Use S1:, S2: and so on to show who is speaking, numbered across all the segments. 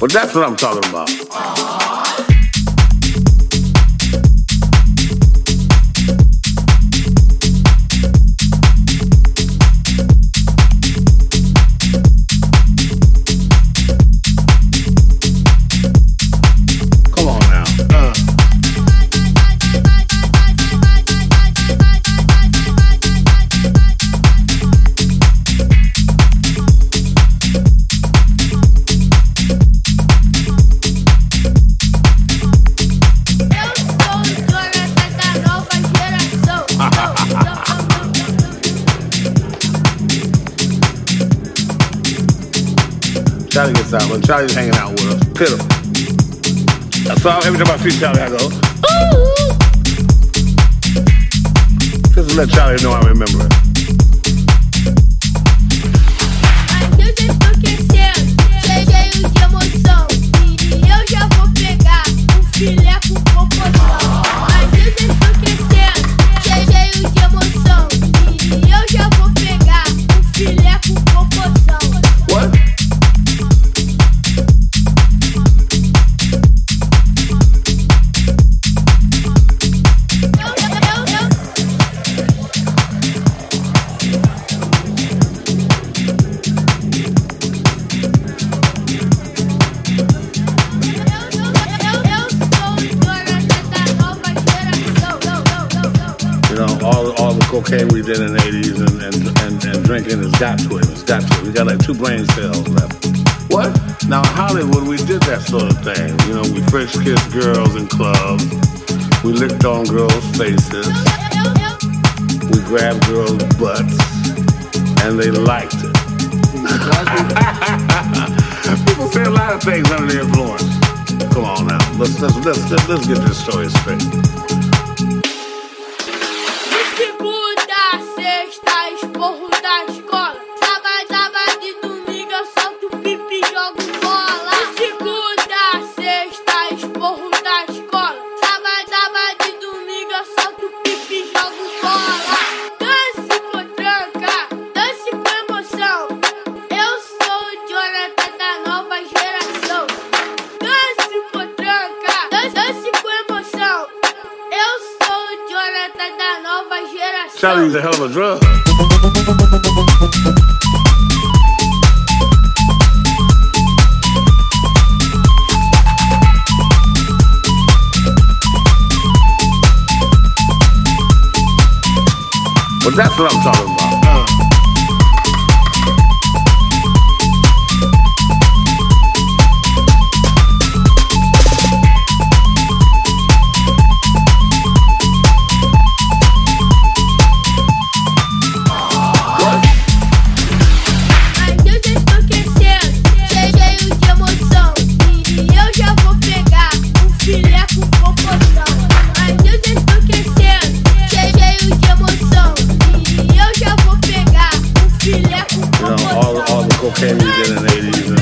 S1: But that's what I'm talking about. Charlie gets out. When Charlie's hanging out with us, pitiful. So every time I see Charlie, I go, ooh. Just to let Charlie know I remember it. Cocaine we did in the 80s and, and, and, and drinking has got to it. It's got to it. We got like two brain cells left. What? Now, in Hollywood, we did that sort of thing. You know, we first kissed girls in clubs. We licked on girls' faces. We grabbed girls' butts. And they liked it. People say a lot of things under the influence. Come on now. Let's, let's, let's, let's get this story straight. Charlie's a hell of a drug. But that's what I'm talking about. and 80s and,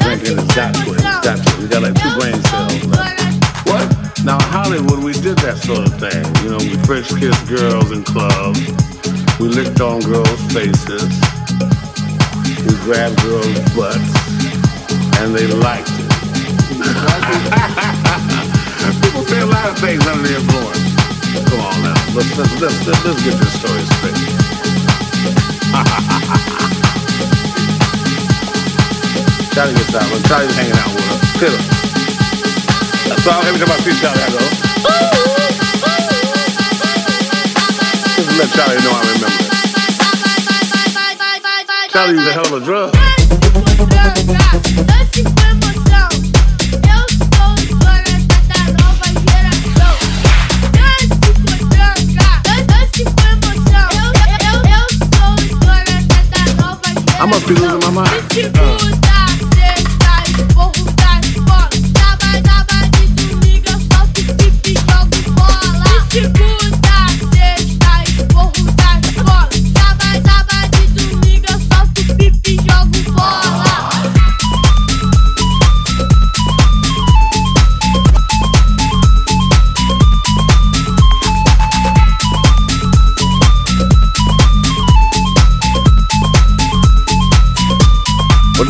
S1: drinking We got like two brain cells left. What? Now, Hollywood, we did that sort of thing. You know, we French kissed girls in clubs. We licked on girls' faces. We grabbed girls' butts. And they liked it. People say a lot of things under the influence. Come on now. Let's, let's, let's, let's get this story straight. Charlie gets out. When Charlie's hanging out with us, pitiful. So every time I see Charlie, I go, just let Charlie know I remember it. Charlie's a hell of a drug. I must be losing my mind. Uh.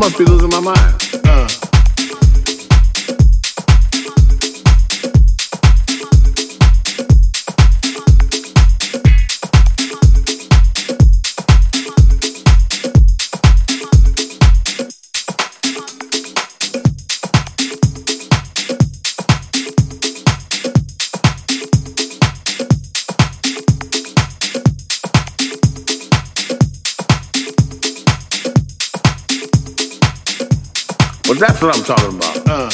S1: must
S2: be losing my mind. Well, that's what I'm talking about. Uh.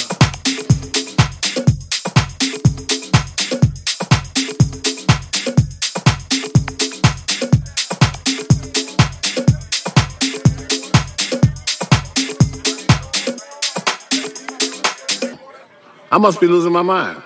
S2: I must be losing my mind.